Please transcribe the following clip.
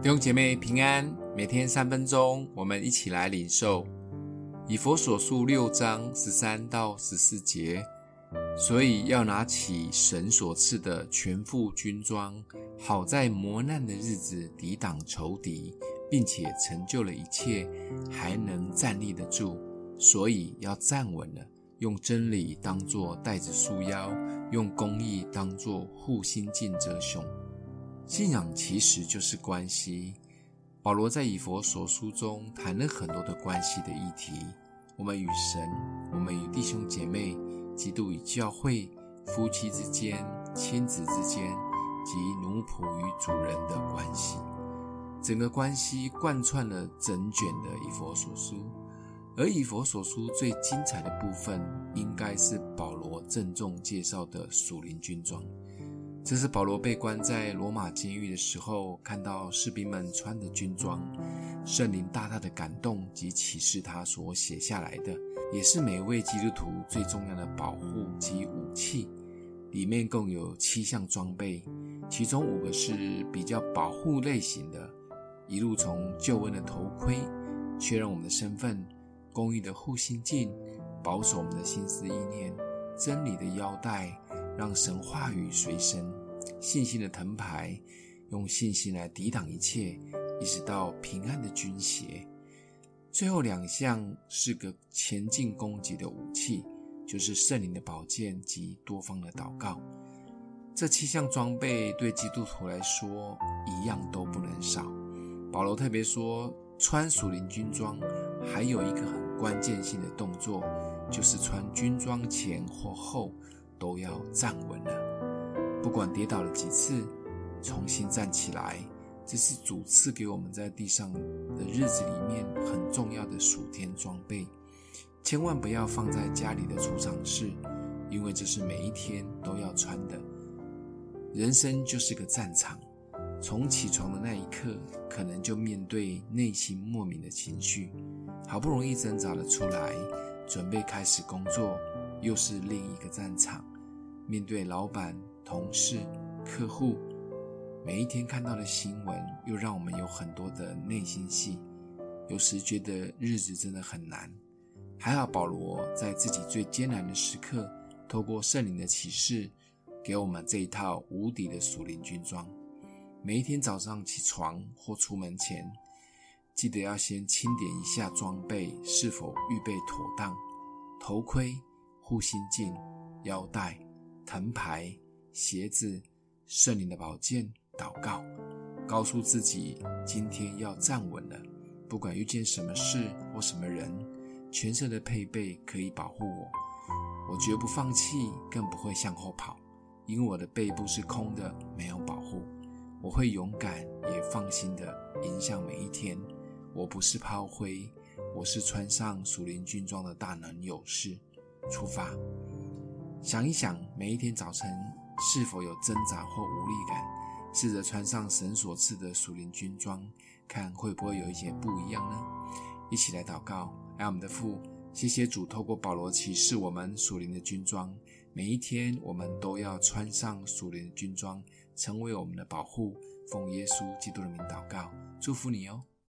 弟兄姐妹平安，每天三分钟，我们一起来领受以佛所述六章十三到十四节。所以要拿起神所赐的全副军装，好在磨难的日子抵挡仇敌，并且成就了一切，还能站立得住。所以要站稳了，用真理当作带子束腰，用公义当作护心镜遮胸。信仰其实就是关系。保罗在以佛所书中谈了很多的关系的议题，我们与神，我们与弟兄姐妹，基督与教会，夫妻之间，亲子之间，及奴仆与主人的关系，整个关系贯穿了整卷的以佛所书。而以佛所书最精彩的部分，应该是保罗郑重介绍的属灵军装。这是保罗被关在罗马监狱的时候，看到士兵们穿的军装，圣灵大大的感动及启示他所写下来的，也是每位基督徒最重要的保护及武器。里面共有七项装备，其中五个是比较保护类型的，一路从救恩的头盔，确认我们的身份；公义的护心镜，保守我们的心思意念；真理的腰带。让神话语随身，信心的藤牌，用信心来抵挡一切，一直到平安的军鞋。最后两项是个前进攻击的武器，就是圣灵的宝剑及多方的祷告。这七项装备对基督徒来说一样都不能少。保罗特别说，穿属灵军装还有一个很关键性的动作，就是穿军装前或后。都要站稳了，不管跌倒了几次，重新站起来，这是主赐给我们在地上的日子里面很重要的属天装备，千万不要放在家里的储藏室，因为这是每一天都要穿的。人生就是个战场，从起床的那一刻，可能就面对内心莫名的情绪，好不容易挣扎了出来，准备开始工作。又是另一个战场，面对老板、同事、客户，每一天看到的新闻，又让我们有很多的内心戏。有时觉得日子真的很难，还好保罗在自己最艰难的时刻，透过圣灵的启示，给我们这一套无敌的属灵军装。每一天早上起床或出门前，记得要先清点一下装备是否预备妥当，头盔。护心镜、腰带、藤牌、鞋子、圣灵的宝剑、祷告，告诉自己今天要站稳了。不管遇见什么事或什么人，全身的配备可以保护我。我绝不放弃，更不会向后跑，因为我的背部是空的，没有保护。我会勇敢也放心地迎向每一天。我不是炮灰，我是穿上属灵军装的大能勇士。出发，想一想，每一天早晨是否有挣扎或无力感？试着穿上神所赐的属灵军装，看会不会有一些不一样呢？一起来祷告，爱我们的父，谢谢主透过保罗启示我们属灵的军装。每一天，我们都要穿上属灵的军装，成为我们的保护。奉耶稣基督的名祷告，祝福你哦。